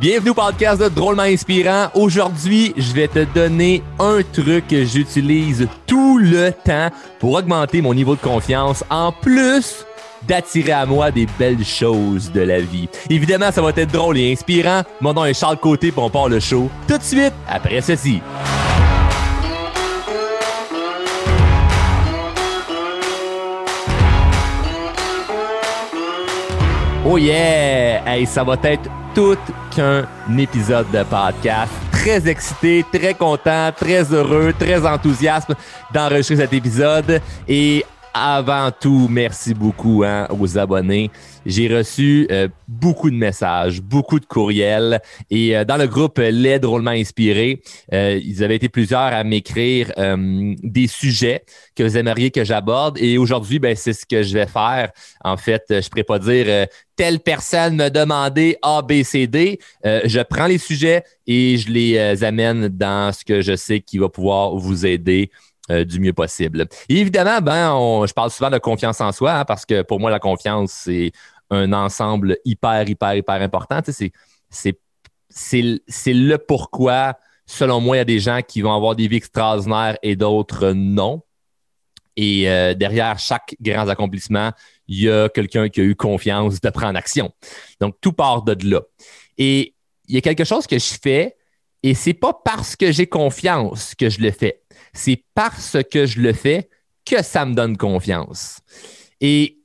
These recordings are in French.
Bienvenue au podcast de Drôlement Inspirant. Aujourd'hui, je vais te donner un truc que j'utilise tout le temps pour augmenter mon niveau de confiance en plus d'attirer à moi des belles choses de la vie. Évidemment, ça va être drôle et inspirant. Mon nom est Charles Côté pour on part le show tout de suite après ceci. Oh yeah! Hey, ça va être tout qu'un épisode de podcast. Très excité, très content, très heureux, très enthousiaste d'enregistrer cet épisode. Et avant tout, merci beaucoup hein, aux abonnés. J'ai reçu euh, beaucoup de messages, beaucoup de courriels. Et euh, dans le groupe Les Drôlement Inspirés, euh, ils avaient été plusieurs à m'écrire des sujets que vous aimeriez que j'aborde. Et aujourd'hui, ben, c'est ce que je vais faire. En fait, je ne pourrais pas dire telle personne me demandait A, B, C, D. je prends les sujets et je les amène dans ce que je sais qui va pouvoir vous aider euh, du mieux possible. évidemment, ben, je parle souvent de confiance en soi hein, parce que pour moi, la confiance, c'est un ensemble hyper, hyper, hyper important. c'est, le pourquoi, selon moi, il y a des gens qui vont avoir des vies extraordinaires et d'autres non. Et euh, derrière chaque grand accomplissement, il y a quelqu'un qui a eu confiance de prendre action. Donc, tout part de là. Et il y a quelque chose que je fais et c'est pas parce que j'ai confiance que je le fais c'est parce que je le fais que ça me donne confiance. Et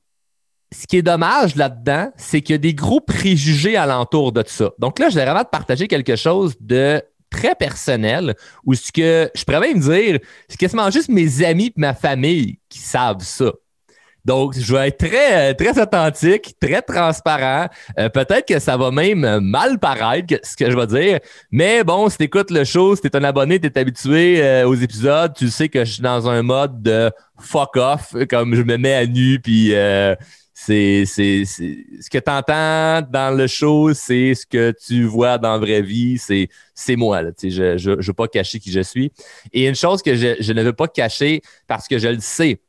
ce qui est dommage là-dedans, c'est qu'il y a des gros préjugés alentour de ça. Donc là, je vais vraiment te partager quelque chose de très personnel où ce que je pourrais me dire, c'est quasiment juste mes amis et ma famille qui savent ça. Donc, je vais être très, euh, très authentique, très transparent. Euh, peut-être que ça va même mal paraître, ce que je vais dire. Mais bon, si tu écoutes le show, si tu es un abonné, tu es habitué euh, aux épisodes, tu sais que je suis dans un mode de fuck off, comme je me mets à nu, puis c'est, c'est, ce que tu entends dans le show, c'est ce que tu vois dans la vraie vie, c'est, c'est moi. Là, je ne veux pas cacher qui je suis. Et une chose que je, je ne veux pas cacher parce que je le sais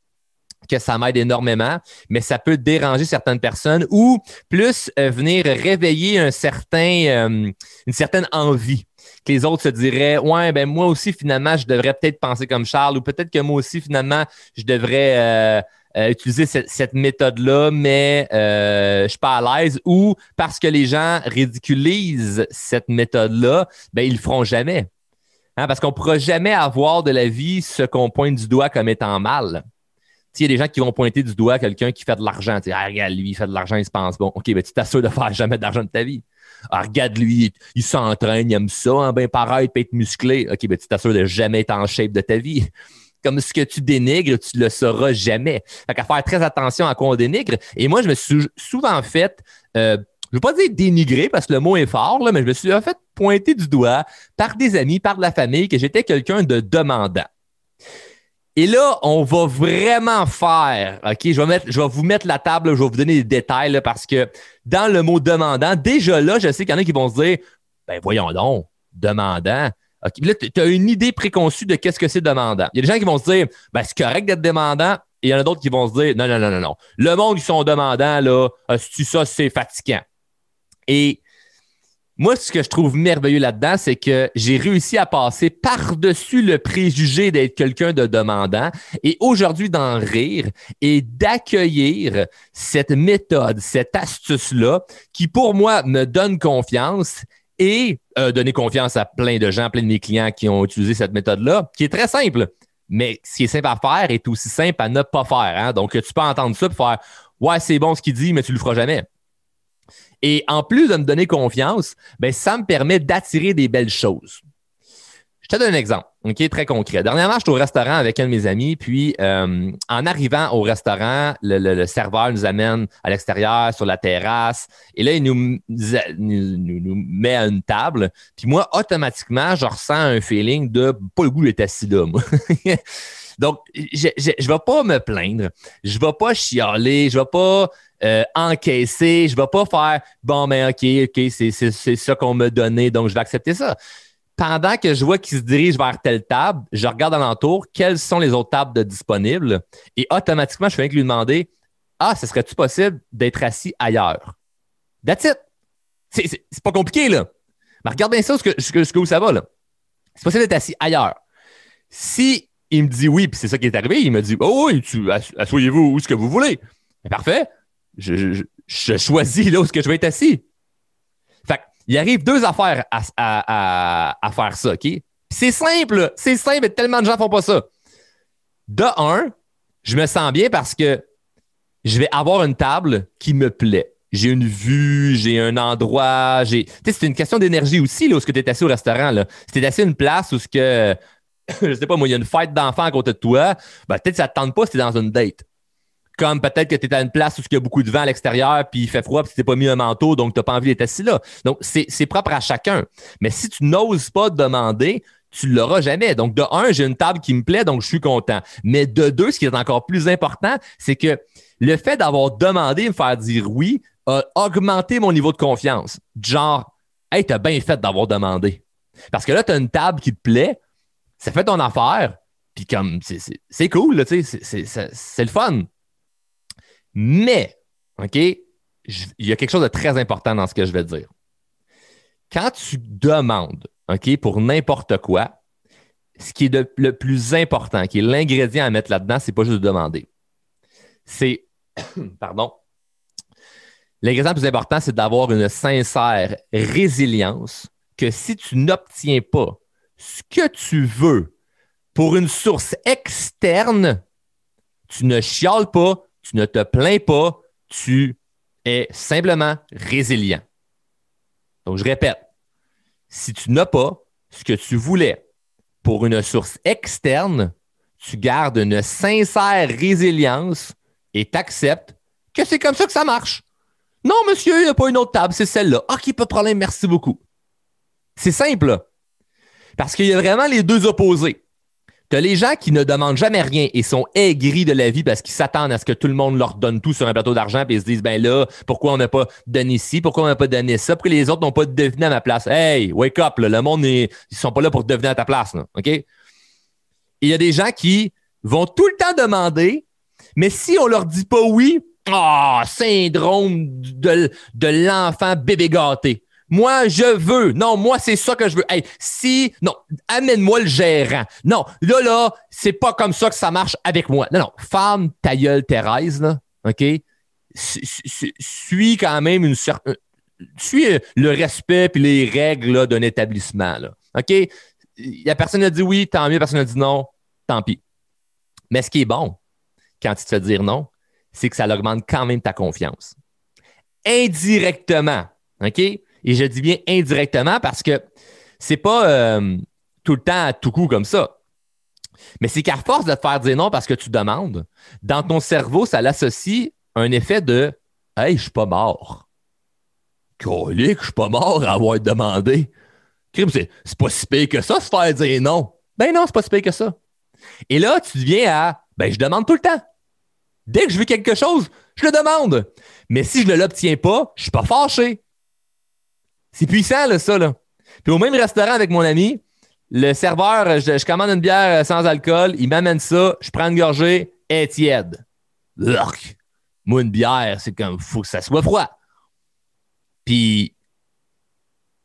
que ça m'aide énormément, mais ça peut déranger certaines personnes ou plus euh, venir réveiller euh, une certaine envie. Que les autres se diraient, ouais, ben moi aussi, finalement, je devrais peut-être penser comme Charles, ou peut-être que moi aussi, finalement, je devrais euh, utiliser cette, méthode-là, mais je suis pas à l'aise, ou parce que les gens ridiculisent cette méthode-là, ben ils le feront jamais. Hein, parce qu'on pourra jamais avoir de la vie ce qu'on pointe du doigt comme étant mal il y a des gens qui vont pointer du doigt quelqu'un qui fait de l'argent. Ah, regarde, lui, il fait de l'argent, il se pense bon. OK, ben, tu t'assures de faire jamais d'argent de ta vie. Ah, regarde, lui, il, s'entraîne, il aime ça, hein, ben pareil, il peut être musclé. OK, ben, tu t'assures de jamais être en shape de ta vie. Comme ce que tu dénigres, tu le sauras jamais. Fait qu'à faire très attention à quoi on dénigre. Et moi, je me suis souvent fait, euh, je veux pas dire dénigrer parce que le mot est fort, là, mais je me suis fait pointer du doigt par des amis, par de la famille, que j'étais quelqu'un de demandant. Et là, on va vraiment faire, OK, je vais, mettre, je vais vous mettre la table, je vais vous donner des détails parce que dans le mot demandant, déjà là, je sais qu'il y en a qui vont se dire, ben voyons donc, demandant. Là, tu as une idée préconçue de qu'est-ce que c'est demandant. Il y a des gens qui vont se dire, ben c'est correct d'être demandant, et il y en a d'autres qui vont se dire, non, non, non, non, non. Le monde qui sont demandants, là, tu ça, c'est fatigant. Et moi, ce que je trouve merveilleux là-dedans, c'est que j'ai réussi à passer par-dessus le préjugé d'être quelqu'un de demandant et aujourd'hui d'en rire et d'accueillir cette méthode, cette astuce-là qui, pour moi, me donne confiance et euh, donner confiance à plein de gens, plein de mes clients qui ont utilisé cette méthode-là, qui est très simple. Mais ce qui est simple à faire est aussi simple à ne pas faire. Hein? Donc, tu peux entendre ça et faire Ouais, c'est bon ce qu'il dit, mais tu le feras jamais. Et en plus de me donner confiance, ben, ça me permet d'attirer des belles choses. Je te donne un exemple, très concret. Dernièrement, j'étais au restaurant avec un de mes amis, puis euh, en arrivant au restaurant, le, serveur nous amène à l'extérieur, sur la terrasse, et là, il nous, nous, met à une table. Puis moi, automatiquement, je ressens un feeling de pas le goût d'être assis là, moi. Donc, je ne vais pas me plaindre, je ne vais pas chialer, je ne vais pas euh, encaisser. Je ne vais pas faire bon, mais OK, OK, c'est ça qu'on m'a donné, donc je vais accepter ça. Pendant que je vois qu'il se dirige vers telle table, je regarde alentour quelles sont les autres tables disponibles et automatiquement, je fais que lui demander Ah, ce serait-tu possible d'être assis ailleurs? That's it. C'est pas compliqué, là. Mais regarde bien ça, ce que, ça va, là. C'est possible d'être assis ailleurs. Si il me dit oui, puis c'est ça qui est arrivé, il me dit Oh oui, asseyez-vous où ce que vous voulez. parfait. Je, choisis là où que je vais être assis. Fait il arrive deux affaires à, à faire ça, OK? C'est simple, c'est simple, mais tellement de gens font pas ça. De un, je me sens bien parce que je vais avoir une table qui me plaît. J'ai une vue, j'ai un endroit, j'ai. Tu sais, c'est une question d'énergie aussi, là, où ce que tu es assis au restaurant, là. Si tu assis à une place où ce que. je sais pas, moi, il y a une fête d'enfants à côté de toi, ben, peut-être que ça te tente pas si es dans une date. Comme peut-être que tu es à une place où il y a beaucoup de vent à l'extérieur, puis il fait froid, puis tu t'es pas mis un manteau, donc tu n'as pas envie d'être assis là. Donc, c'est propre à chacun. Mais si tu n'oses pas demander, tu l'auras jamais. Donc, de un, j'ai une table qui me plaît, donc je suis content. Mais de deux, ce qui est encore plus important, c'est que le fait d'avoir demandé me faire dire oui a augmenté mon niveau de confiance. Genre, hey, t'as bien fait d'avoir demandé. Parce que là, tu as une table qui te plaît, ça fait ton affaire, puis comme, c'est cool, c'est le fun. Mais, OK, il y a quelque chose de très important dans ce que je vais dire. Quand tu demandes OK, pour n'importe quoi, ce qui est le plus important, qui est l'ingrédient à mettre là-dedans, c'est pas juste de demander. C'est, pardon, l'ingrédient le plus important, c'est d'avoir une sincère résilience que si tu n'obtiens pas ce que tu veux pour une source externe, tu ne chiales pas, tu ne te plains pas, tu es simplement résilient. Donc, je répète, si tu n'as pas ce que tu voulais pour une source externe, tu gardes une sincère résilience et t'acceptes que c'est comme ça que ça marche. Non, monsieur, il n'y a pas une autre table, c'est celle-là. OK, pas de problème, merci beaucoup. C'est simple. Parce qu'il y a vraiment les deux opposés. Tu as les gens qui ne demandent jamais rien et sont aigris de la vie parce qu'ils s'attendent à ce que tout le monde leur donne tout sur un plateau d'argent et ils se disent ben là, pourquoi on n'a pas donné ci, pourquoi on n'a pas donné ça, pourquoi les autres n'ont pas deviné à ma place? Hey, wake up, le monde, est, ils sont pas là pour devenir à ta place. OK? Il y a des gens qui vont tout le temps demander, mais si on leur dit pas oui, ah, syndrome de, de l'enfant bébé gâté. Moi, je veux. Non, moi, c'est ça que je veux. Hey, si, non, amène-moi le gérant. Non, là, là, c'est pas comme ça que ça marche avec moi. Non, non, femme ta gueule, Thérèse, là, OK? Suis quand même une certaine. Suis le respect et les règles d'un établissement, là. OK? La personne a dit oui, tant mieux, personne a dit non, tant pis. Mais ce qui est bon, quand tu te fais dire non, c'est que ça augmente quand même ta confiance. Indirectement, OK? Et je dis bien indirectement parce que c'est pas euh, tout le temps à tout coup comme ça. Mais c'est qu'à force de te faire dire non parce que tu demandes, dans ton cerveau, ça l'associe un effet de Hey, je suis pas mort. Colique, je suis pas mort à avoir demandé. C'est pas si pire que ça, se faire dire non. Ben non, c'est pas si pire que ça. Et là, tu deviens à Ben, je demande tout le temps. Dès que je veux quelque chose, je le demande. Mais si je ne l'obtiens pas, je suis pas fâché. C'est puissant, là, ça. Là. Puis au même restaurant avec mon ami, le serveur, je, commande une bière euh, sans alcool, il m'amène ça, je prends une gorgée, et tiède. Moi, une bière, c'est comme, faut que ça soit froid. Puis,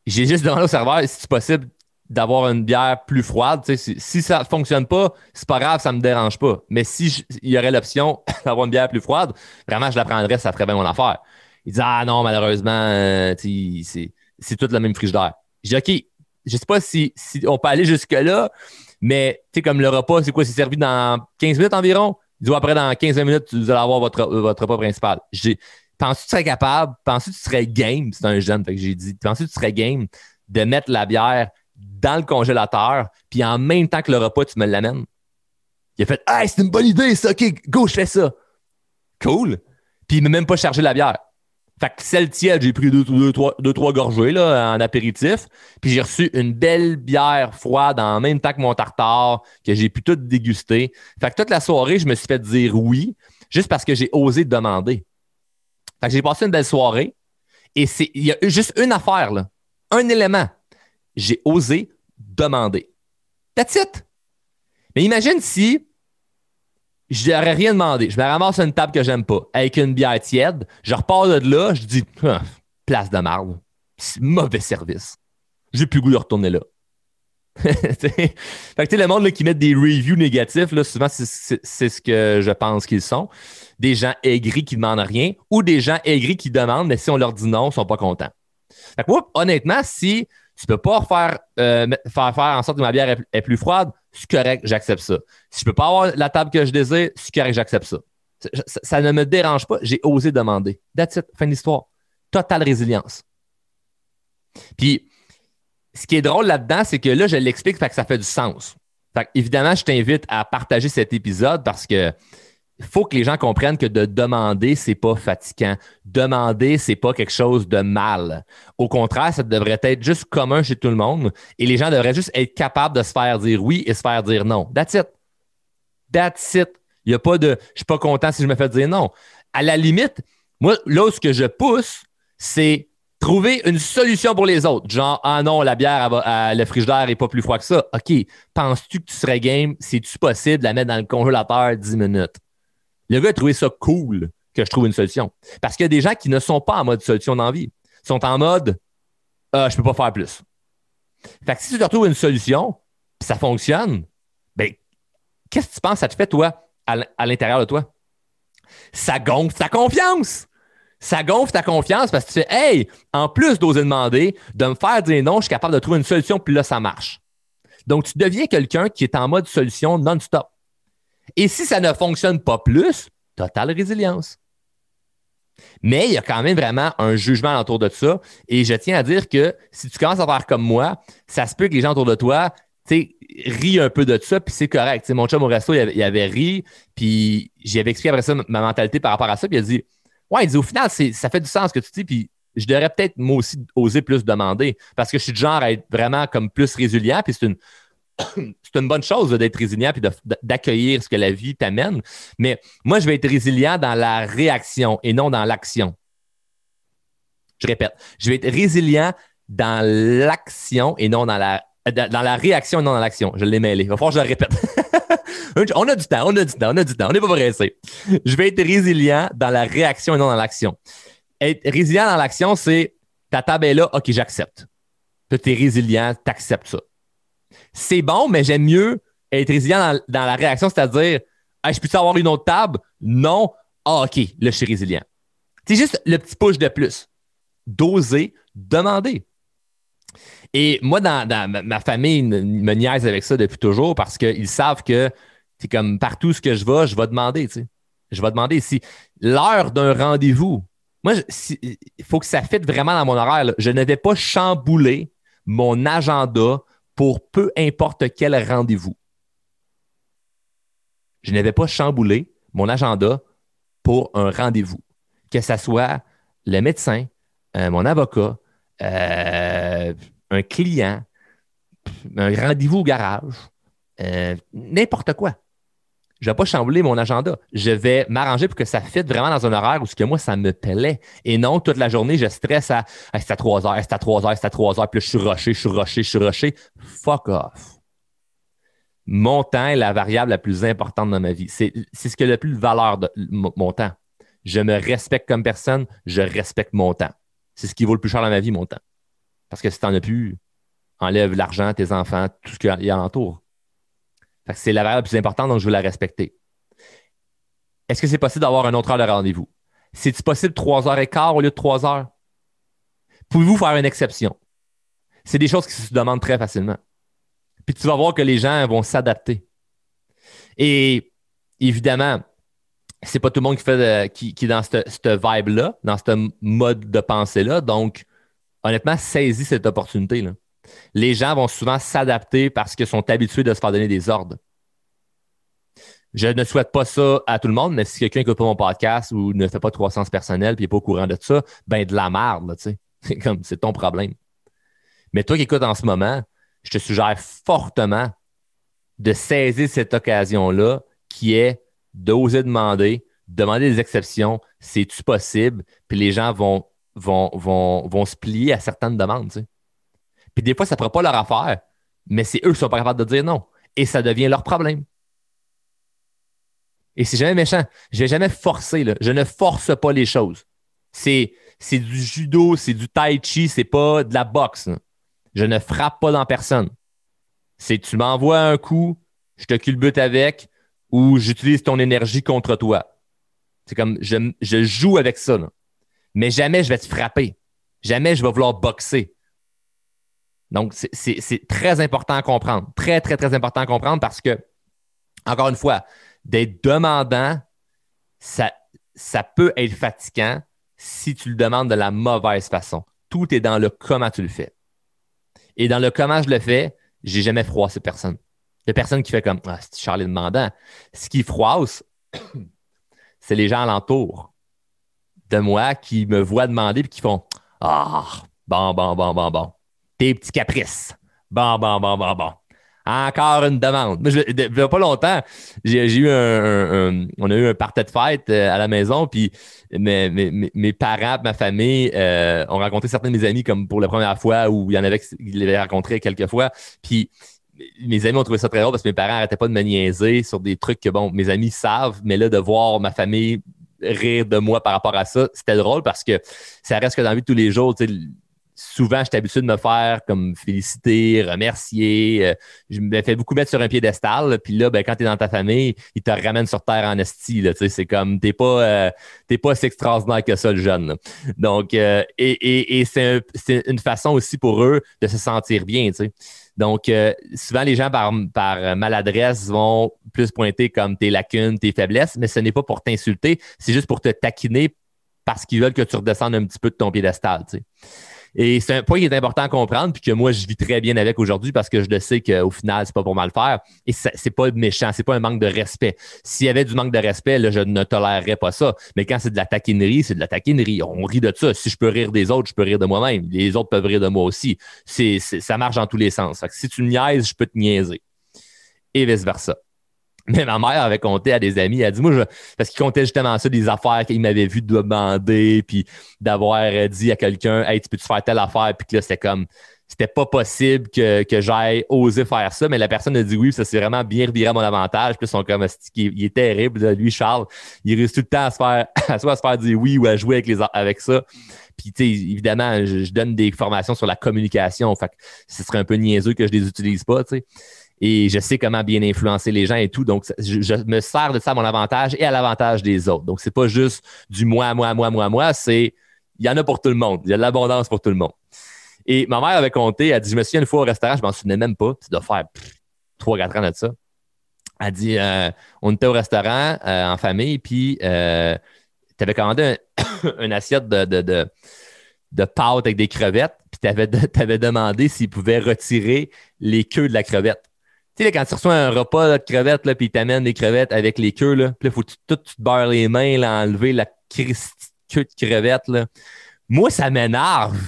j'ai juste demandé au serveur si c'est possible d'avoir une bière plus froide? Si, si, ça ne fonctionne pas, c'est pas grave, ça ne me dérange pas. Mais si il y aurait l'option d'avoir une bière plus froide, vraiment, je la prendrais, ça ferait bien mon affaire. Il dit Ah non, malheureusement, euh, c'est c'est toute la même frigidaire. J'ai OK, je sais pas si, on peut aller jusque-là, mais tu sais, comme le repas, c'est quoi? C'est servi dans 15 minutes environ? Dit, après, dans 15 minutes, vous allez avoir votre, votre repas principal. J'ai penses-tu que tu serais capable? Penses-tu que tu serais game? C'est un jeune, fait que j'ai dit, penses-tu que tu serais game de mettre la bière dans le congélateur, puis en même temps que le repas, tu me l'amènes? Il a fait, hey, c'est une bonne idée, ça, OK, go, je fais ça. Cool. Puis il m'a même pas chargé la bière. Fait que celle tiède, j'ai pris deux, deux, trois, gorgées là, en apéritif. Puis j'ai reçu une belle bière froide en même temps que mon tartare, que j'ai pu tout déguster. Fait que toute la soirée, je me suis fait dire oui, juste parce que j'ai osé demander. Fait que j'ai passé une belle soirée. Et il y a juste une affaire, là, un élément. J'ai osé demander. That's it. Mais imagine si je n'aurais rien demandé. Je me ramasse une table que j'aime pas, avec une bière tiède. Je repars de là, je dis, ah, place de marde. mauvais service. J'ai plus goût de retourner là. fait que le monde qui met des reviews négatifs, là, souvent, c'est ce que je pense qu'ils sont. Des gens aigris qui demandent rien ou des gens aigris qui demandent, mais si on leur dit non, ils ne sont pas contents. Fait que honnêtement, si tu peux pas faire, euh, faire, faire en sorte que ma bière est, plus froide, c'est correct, j'accepte ça. Si je peux pas avoir la table que je désire, c'est correct, j'accepte ça. ça. ne me dérange pas, j'ai osé demander. That's it, fin d'histoire. Totale résilience. Puis, ce qui est drôle là-dedans, c'est que là, je l'explique, que ça fait du sens. Fait évidemment, je t'invite à partager cet épisode parce que faut que les gens comprennent que de demander, c'est pas fatigant. Demander, c'est pas quelque chose de mal. Au contraire, ça devrait être juste commun chez tout le monde et les gens devraient juste être capables de se faire dire oui et se faire dire non. That's it. That's it. Il n'y a pas de je suis pas content si je me fais dire non. À la limite, moi, là ce que je pousse, c'est Trouver une solution pour les autres. Genre, ah non, la bière, le frigidaire n'est pas plus froid que ça. OK, penses-tu que tu serais game? C'est-tu possible de la mettre dans le congélateur 10 minutes? Le gars a trouvé ça cool que je trouve une solution. Parce qu'il y a des gens qui ne sont pas en mode solution d'envie. Ils sont en mode, ah, je peux pas faire plus. Fait que si tu te retrouves une solution, ça fonctionne, ben, qu'est-ce que tu penses que ça te fait, toi, à l'intérieur de toi? Ça gonfle ta confiance ça gonfle ta confiance parce que tu fais Hey, en plus d'oser demander, de me faire dire non, je suis capable de trouver une solution, puis là, ça marche. Donc, tu deviens quelqu'un qui est en mode solution non-stop. Et si ça ne fonctionne pas plus, totale résilience. Mais il y a quand même vraiment un jugement autour de ça. Et je tiens à dire que si tu commences à faire comme moi, ça se peut que les gens autour de toi rient un peu de ça, puis c'est correct. mon chum au resto, il avait, ri, puis j'avais expliqué après ça ma mentalité par rapport à ça, puis il a dit Ouais, il dit au final, ça fait du sens ce que tu dis, puis je devrais peut-être moi aussi oser plus demander parce que je suis du genre à être vraiment comme plus résilient, puis c'est une. c'est une bonne chose d'être résilient puis d'accueillir ce que la vie t'amène. Mais moi, je vais être résilient dans la réaction et non dans l'action. Je répète, je vais être résilient dans l'action et non dans la, dans la réaction et non dans l'action. Je l'ai mêlé. Il va falloir que je le répète. on a du temps, on a du temps, on a du temps, on n'est pas pressé. Je vais être résilient dans la réaction et non dans l'action. Être résilient dans l'action, c'est ta table est là, OK, j'accepte. Tu es résilient, tu acceptes ça. C'est bon, mais j'aime mieux être résilient dans, la réaction, c'est-à-dire, je peux avoir une autre table? Non. Ah, OK, là, je suis résilient. C'est juste le petit push de plus. D'oser demander. Et moi, dans, ma famille, me niaise avec ça depuis toujours parce qu'ils savent que c'est comme partout ce que je vais, je vais demander. Je vais demander si l'heure d'un rendez-vous, moi, il faut que ça fitte vraiment dans mon horaire. Je ne vais pas chambouler mon agenda pour peu importe quel rendez-vous. Je ne vais pas chambouler mon agenda pour un rendez-vous. Que ce soit le médecin, euh, mon avocat, euh, un client, un rendez-vous au garage, euh, n'importe quoi je vais pas chambouler mon agenda. Je vais m'arranger pour que ça fitte vraiment dans un horaire où ce que moi, ça me plaît. Et non, toute la journée, je stresse à c'est à 3 heures, c'est à 3 heures, c'est à 3 heures, puis je suis rushé, je suis rushé, je suis rushé. Fuck off. Mon temps est la variable la plus importante dans ma vie. C'est ce qui a le plus de valeur de mon temps. Je me respecte comme personne, je respecte mon temps. C'est ce qui vaut le plus cher dans ma vie, mon temps. Parce que si tu n'en as plus, enlève l'argent, tes enfants, tout ce qu'il y a alentour. C'est la variable la plus importante, donc je veux la respecter. Est-ce que c'est possible d'avoir un autre heure de rendez-vous? C'est-il possible 3 heures et quart au lieu de 3 heures? Pouvez-vous faire une exception? C'est des choses qui se demandent très facilement. Puis tu vas voir que les gens vont s'adapter. Et évidemment, c'est pas tout le monde qui fait qui, est dans cette vibe-là, dans ce mode de pensée-là. Donc, honnêtement, saisis cette opportunité-là les gens vont souvent s'adapter parce qu'ils sont habitués de se faire donner des ordres. Je ne souhaite pas ça à tout le monde, mais si quelqu'un écoute pas mon podcast ou ne fait pas de croissance personnelle et n'est pas au courant de ça, ben de la merde, tu sais. C'est comme, c'est ton problème. Mais toi qui écoutes en ce moment, je te suggère fortement de saisir cette occasion-là qui est d'oser demander, demander des exceptions, c'est-tu possible? Puis les gens vont, vont, vont, vont se plier à certaines demandes. Puis des fois, ça ne fera pas leur affaire, mais c'est eux qui sont pas capables de dire non. Et ça devient leur problème. Et c'est jamais méchant. Je vais jamais forcer. Je ne force pas les choses. C'est, c'est du judo, c'est du tai chi, c'est pas de la boxe. Je ne frappe pas dans personne. C'est tu m'envoies un coup, je te culbute avec ou j'utilise ton énergie contre toi. C'est comme je, je, joue avec ça. Mais jamais je vais te frapper. Jamais je vais vouloir boxer. Donc, c'est très important à comprendre. Très, très, très important à comprendre parce que, encore une fois, d'être demandant, ça, ça peut être fatigant si tu le demandes de la mauvaise façon. Tout est dans le comment tu le fais. Et dans le comment je le fais, j'ai jamais froissé personne. A personne qui fait comme ah, c'est Charlie demandant. Ce qui froisse, c'est les gens alentour de moi qui me voient demander et qui font Ah, bon, bon, bon, bon, bon. Tes petits caprices. Bon, bon, bon, bon, bon. Encore une demande. Il n'y a pas longtemps, j'ai eu un, On a eu un party de fête euh, à la maison, puis mes, mes, mes parents, ma famille euh, ont rencontré certains de mes amis comme pour la première fois, ou il y en avait qui l'avaient rencontré quelques fois. Puis mes amis ont trouvé ça très drôle parce que mes parents n'arrêtaient pas de me niaiser sur des trucs que, bon, mes amis savent, mais là, de voir ma famille rire de moi par rapport à ça, c'était drôle parce que ça reste que dans la vie de tous les jours, tu sais, souvent, j'étais habitué de me faire comme féliciter, remercier. Euh, je me fais beaucoup mettre sur un piédestal. Puis là, ben, quand tu es dans ta famille, ils te ramènent sur terre en esti. C'est comme, t'es pas, euh, pas si extraordinaire que ça, le jeune. Donc, euh, et, c'est une façon aussi pour eux de se sentir bien. Donc, souvent, les gens, par, maladresse, vont plus pointer comme tes lacunes, tes faiblesses, mais ce n'est pas pour t'insulter, c'est juste pour te taquiner parce qu'ils veulent que tu redescendes un petit peu de ton piédestal. Et c'est un point qui est important à comprendre, puis que moi, je vis très bien avec aujourd'hui parce que je le sais qu'au final, c'est pas pour mal faire. Et c'est pas méchant, c'est pas un manque de respect. S'il y avait du manque de respect, je ne tolérerais pas ça. Mais quand c'est de la taquinerie, c'est de la taquinerie. On rit de ça. Si je peux rire des autres, je peux rire de moi-même. Les autres peuvent rire de moi aussi. Ça marche dans tous les sens. si tu niaises, je peux te niaiser. Et vice-versa. Mais ma mère avait compté à des amis. Elle a dit, moi, je... parce qu'il comptait justement ça, des affaires qu'il m'avait vu demander, puis d'avoir dit à quelqu'un, hey, tu peux-tu faire telle affaire, puis que là, c'était comme, c'était pas possible que, que j'aille oser faire ça, mais la personne a dit oui, ça s'est vraiment bien reviré à mon avantage. Puis son comme il est terrible, lui, Charles. Il réussit tout le temps à se faire, à soit à se faire dire oui ou à jouer avec, les, avec ça. Puis, tu sais, évidemment, je, donne des formations sur la communication. Fait que ce serait un peu niaiseux que je les utilise pas, tu sais et je sais comment bien influencer les gens et tout. Donc, je, me sers de ça à mon avantage et à l'avantage des autres. Donc, c'est pas juste du moi, moi, moi, moi, moi, c'est il y en a pour tout le monde. Il y a de l'abondance pour tout le monde. Et ma mère avait compté, elle dit, je me souviens une fois au restaurant, je m'en souvenais même pas, ça doit faire trois, quatre ans de ça. Elle dit, euh, on était au restaurant euh, en famille, puis euh, tu avais commandé une assiette de, de, de, pâtes avec des crevettes, puis tu avais, demandé s'ils pouvaient retirer les queues de la crevette. Tu sais, quand tu reçois un repas de crevettes, là, puis ils des crevettes avec les queues, là, puis là, faut que tu, tout, te beurres les mains, là, enlever la queue de crevette, là. Moi, ça m'énerve.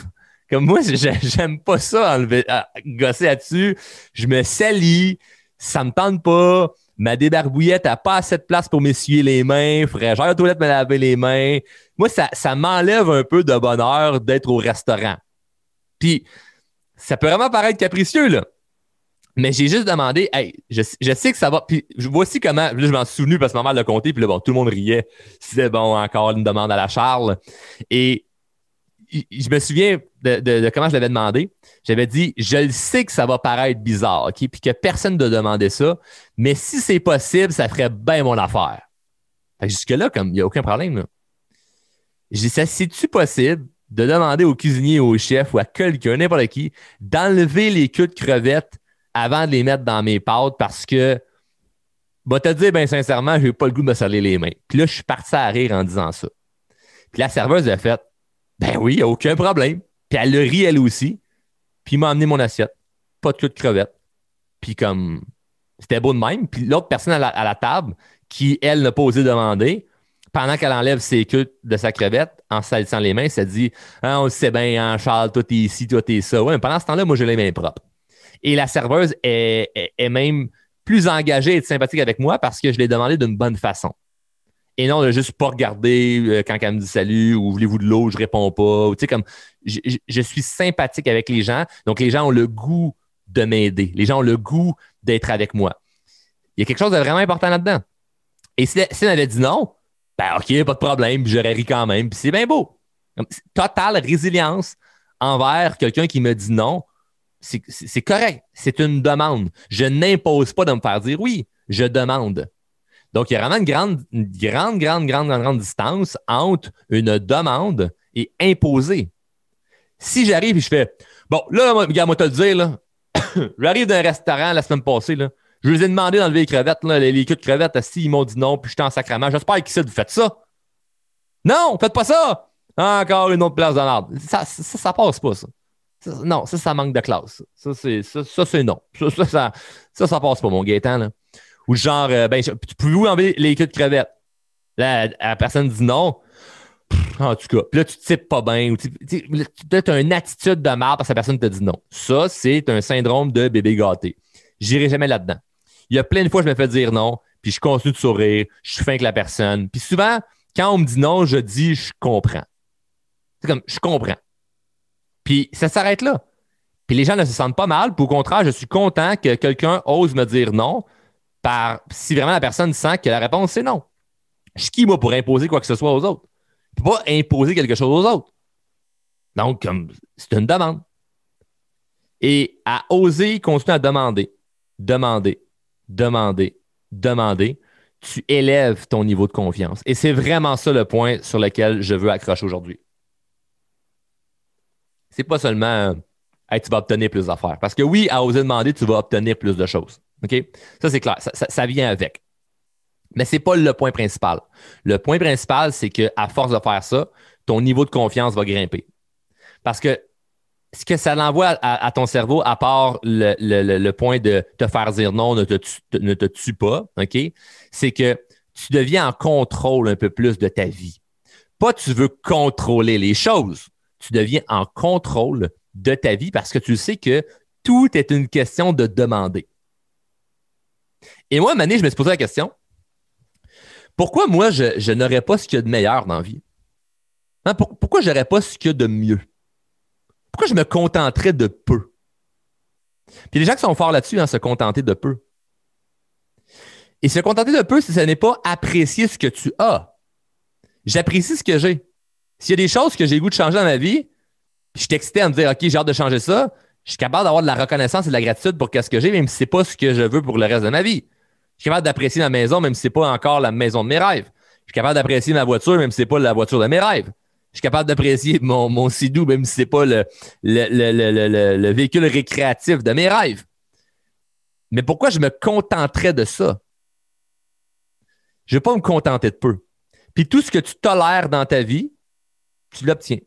Comme moi, j'aime pas ça, enlever, gosser là-dessus. Je me salis, ça me tente pas. Ma débarbouillette n'a pas assez de place pour m'essuyer les mains. Frère, j'ai la toilette me laver les mains. Moi, ça, ça m'enlève un peu de bonheur d'être au restaurant. Puis, ça peut vraiment paraître capricieux, là. Mais j'ai juste demandé, hey, je, sais que ça va. Puis voici comment. Je m'en souvenu parce que ma mère l'a compté, puis là, bon, tout le monde riait. C'était bon, encore une demande à la Charles. Et je me souviens de, comment je l'avais demandé. J'avais dit, je le sais que ça va paraître bizarre, OK? Puis que personne ne demandé ça, mais si c'est possible, ça ferait bien mon affaire. jusque-là, comme il n'y a aucun problème. Là. J'ai dit, c'est-tu possible de demander au cuisinier, au chef ou à quelqu'un, n'importe qui, d'enlever les queues de crevettes avant de les mettre dans mes pâtes parce que, bah, te dire, bien sincèrement, j'ai pas le goût de me saler les mains. Puis là, je suis parti à rire en disant ça. Puis la serveuse a fait, ben oui, aucun problème. Puis elle le rit elle aussi. Puis il m'a amené mon assiette. Pas de queue de crevette. Puis comme, c'était beau de même. Puis l'autre personne à la, table, qui, elle, n'a pas osé demander, pendant qu'elle enlève ses queues de sa crevette en salissant les mains, ça dit ah, On sait bien, hein, Charles, toi t'es ici, toi t'es ça. Ouais, mais pendant ce temps-là, moi j'ai les mains propres. Et la serveuse est, même plus engagée et sympathique avec moi parce que je l'ai demandé d'une bonne façon. Et non de juste pas regarder euh, quand elle me dit salut ou voulez-vous de l'eau, je réponds pas. comme je, suis sympathique avec les gens. Donc, les gens ont le goût de m'aider. Les gens ont le goût d'être avec moi. Il y a quelque chose de vraiment important là-dedans. Et si, si elle avait dit non, ben OK, pas de problème, j'aurais ri quand même, puis c'est bien beau. Totale résilience envers quelqu'un qui me dit non, c'est correct. C'est une demande. Je n'impose pas de me faire dire oui. Je demande. Donc, il y a vraiment une grande, grande, grande, grande, grande, distance entre une demande et imposer. Si j'arrive et je fais Bon, là, regarde, moi te le dire, là, j'arrive d'un restaurant la semaine passée, là, je les ai demandé d'enlever les crevettes, là, les, les de crevettes, ils m'ont dit non, puis j'étais en sacrement. J'espère qu'ils vous faites ça. Non, faites pas ça! Encore une autre place dans. Ça, ça, ça, passe pas, ça. Non, ça, ça manque de classe. Ça, c'est, ça, c'est non. Ça, ça, ça, ça, passe pas, mon Gaétan, là. Ou genre, euh, ben, pouvez-vous enlever les queues de crevettes? Là, la personne dit non. en tout cas, puis là, tu types pas bien. Tu as une attitude de merde parce que la personne te dit non. Ça, c'est un syndrome de bébé gâté. J'irai jamais là-dedans. Il y a plein de fois, je me fais dire non, puis je continue de sourire, je suis fin avec la personne. Puis souvent, quand on me dit non, je dis je comprends. C'est comme je comprends. Puis ça s'arrête là. Puis les gens ne se sentent pas mal. Puis au contraire, je suis content que quelqu'un ose me dire non par si vraiment la personne sent que la réponse c'est non. Je suis qui, moi, pour imposer quoi que ce soit aux autres? Je peux pas imposer quelque chose aux autres. Donc, c'est une demande. Et à oser continuer à demander, demander, demander, demander, tu élèves ton niveau de confiance. Et c'est vraiment ça le point sur lequel je veux accrocher aujourd'hui. C'est pas seulement tu vas obtenir plus d'affaires. Parce que oui, à oser demander, tu vas obtenir plus de choses. OK? Ça, c'est clair. Ça, vient avec. Mais ce n'est pas le point principal. Le point principal, c'est qu'à force de faire ça, ton niveau de confiance va grimper. Parce que ce que ça l'envoie à, ton cerveau, à part le, point de te faire dire non, ne te, ne te tue pas, OK? C'est que tu deviens en contrôle un peu plus de ta vie. Pas tu veux contrôler les choses, tu deviens en contrôle de ta vie parce que tu sais que tout est une question de demander. Et moi, Mané, je me suis posé la question pourquoi moi, je, n'aurais pas ce qu'il y a de meilleur dans la vie? Hein, pourquoi je n'aurais pas ce qu'il y a de mieux? Pourquoi je me contenterais de peu? Puis les gens qui sont forts là-dessus, hein, se contenter de peu. Et se contenter de peu, ce n'est pas apprécier ce que tu as. J'apprécie ce que j'ai. S'il y a des choses que j'ai le goût de changer dans ma vie, je suis excité à me dire, OK, j'ai hâte de changer ça, je suis capable d'avoir de la reconnaissance et de la gratitude pour ce que j'ai, même si ce n'est pas ce que je veux pour le reste de ma vie. Je suis capable d'apprécier ma maison, même si ce n'est pas encore la maison de mes rêves. Je suis capable d'apprécier ma voiture, même si ce n'est pas la voiture de mes rêves. Je suis capable d'apprécier mon, mon Sidou, même si ce n'est pas le, le, véhicule récréatif de mes rêves. Mais pourquoi je me contenterais de ça? Je ne vais pas me contenter de peu. Puis tout ce que tu tolères dans ta vie, tu l'obtiens.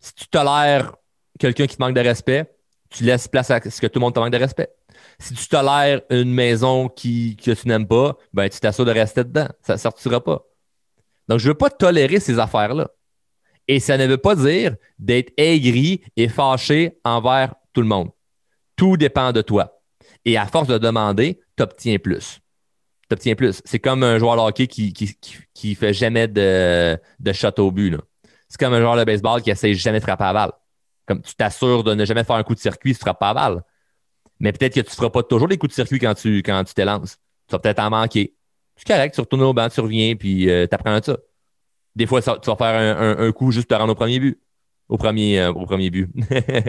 Si tu tolères quelqu'un qui te manque de respect, tu laisses place à ce que tout le monde te manque de respect. Si tu tolères une maison qui, que tu n'aimes pas, ben, tu t'assures de rester dedans. Ça ne sortira pas. Donc, je ne veux pas tolérer ces affaires-là. Et ça ne veut pas dire d'être aigri et fâché envers tout le monde. Tout dépend de toi. Et à force de demander, tu obtiens plus. Tu obtiens plus. C'est comme un joueur de hockey qui ne qui, fait jamais de, de shot au but. C'est comme un joueur de baseball qui essaie jamais de frapper à balle. Comme tu t'assures de ne jamais faire un coup de circuit si tu frappes pas à balle. Mais peut-être que tu ne feras pas toujours les coups de circuit quand tu, quand tu t'élances. Tu vas peut-être en manquer. C'est correct, tu retournes au banc, tu reviens, puis euh, tu apprends ça. Des fois, tu vas faire un, coup juste pour te rendre au premier but. Au premier, euh, au premier but.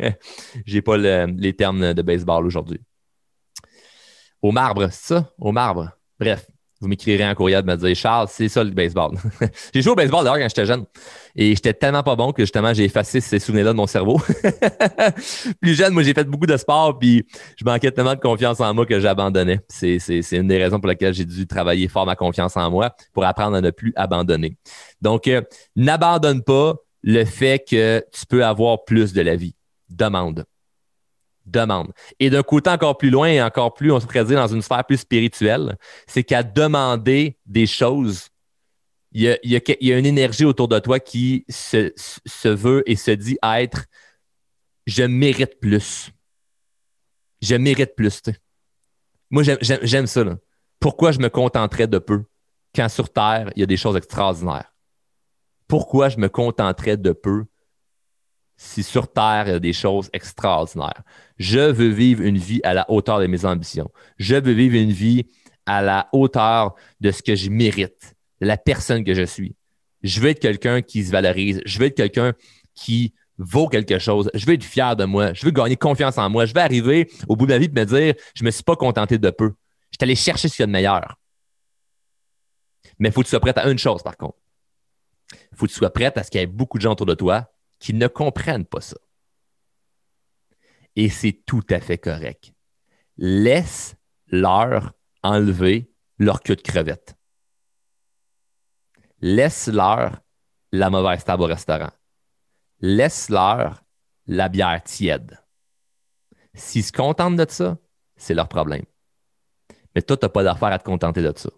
J'ai pas les termes de baseball aujourd'hui. Au marbre, c'est ça? Au marbre. Bref vous m'écrirez un courriel de me dire Charles, c'est ça le baseball. j'ai joué au baseball d'ailleurs quand j'étais jeune. Et j'étais tellement pas bon que justement, j'ai effacé ces souvenirs-là de mon cerveau. Plus jeune, moi, j'ai fait beaucoup de sport, puis je manquais tellement de confiance en moi que j'abandonnais. C'est, une des raisons pour lesquelles j'ai dû travailler fort ma confiance en moi pour apprendre à ne plus abandonner. Donc, euh, n'abandonne pas le fait que tu peux avoir plus de la vie. Demande demande. Et d'un côté encore plus loin et encore plus, on se pourrait dire dans une sphère plus spirituelle, c'est qu'à demander des choses, il y, a, une énergie autour de toi qui se, se veut et se dit être je mérite plus. Je mérite plus. Moi, j'aime ça. Pourquoi je me contenterais de peu quand sur Terre, il y a des choses extraordinaires? Pourquoi je me contenterais de peu si sur Terre, il y a des choses extraordinaires. Je veux vivre une vie à la hauteur de mes ambitions. Je veux vivre une vie à la hauteur de ce que je mérite, de la personne que je suis. Je veux être quelqu'un qui se valorise. Je veux être quelqu'un qui vaut quelque chose. Je veux être fier de moi. Je veux gagner confiance en moi. Je veux arriver au bout de ma vie et me dire, je me suis pas contenté de peu. Je suis allé chercher ce qu'il y a de meilleur. Mais il faut que tu sois prête à une chose, par contre. Il faut que tu sois prête à ce qu'il y ait beaucoup de gens autour de toi qui ne comprennent pas ça. Et c'est tout à fait correct. Laisse-leur enlever leur queue de crevette. Laisse-leur la mauvaise table au restaurant. Laisse-leur la bière tiède. S'ils se contentent de ça, c'est leur problème. Mais toi, tu n'as pas d'affaire à te contenter de ça.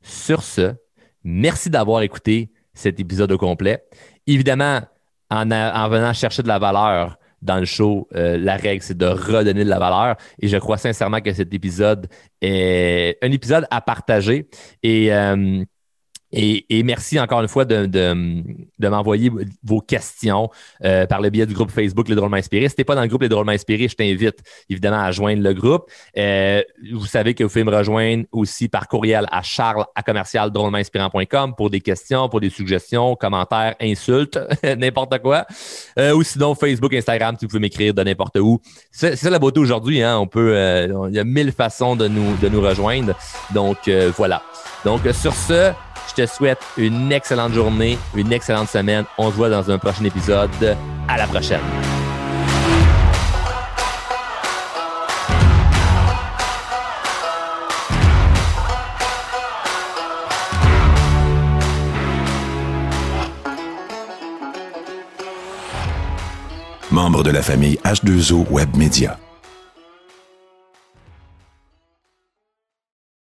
Sur ce, merci d'avoir écouté cet épisode au complet. Évidemment, en, en venant chercher de la valeur, dans le show, euh, la règle, c'est de redonner de la valeur. Et je crois sincèrement que cet épisode est un épisode à partager. Et euh, et, merci encore une fois de, m'envoyer vos questions euh, par le biais du groupe Facebook Les Drôlement Inspirés. Si tu pas dans le groupe Les Drôlement Inspirés, je t'invite évidemment à joindre le groupe. Euh, vous savez que vous pouvez me rejoindre aussi par courriel à charles à commercial pour des questions, pour des suggestions, commentaires, insultes, n'importe quoi. Euh, ou sinon Facebook, Instagram, vous pouvez m'écrire de n'importe où. C'est ça la beauté aujourd'hui. Hein? On peut, il y a mille façons de nous, de nous rejoindre. Donc voilà. Donc sur ce, je te souhaite une excellente journée, une excellente semaine. On se voit dans un prochain épisode. À la prochaine. Membre de la famille H2O Web Media.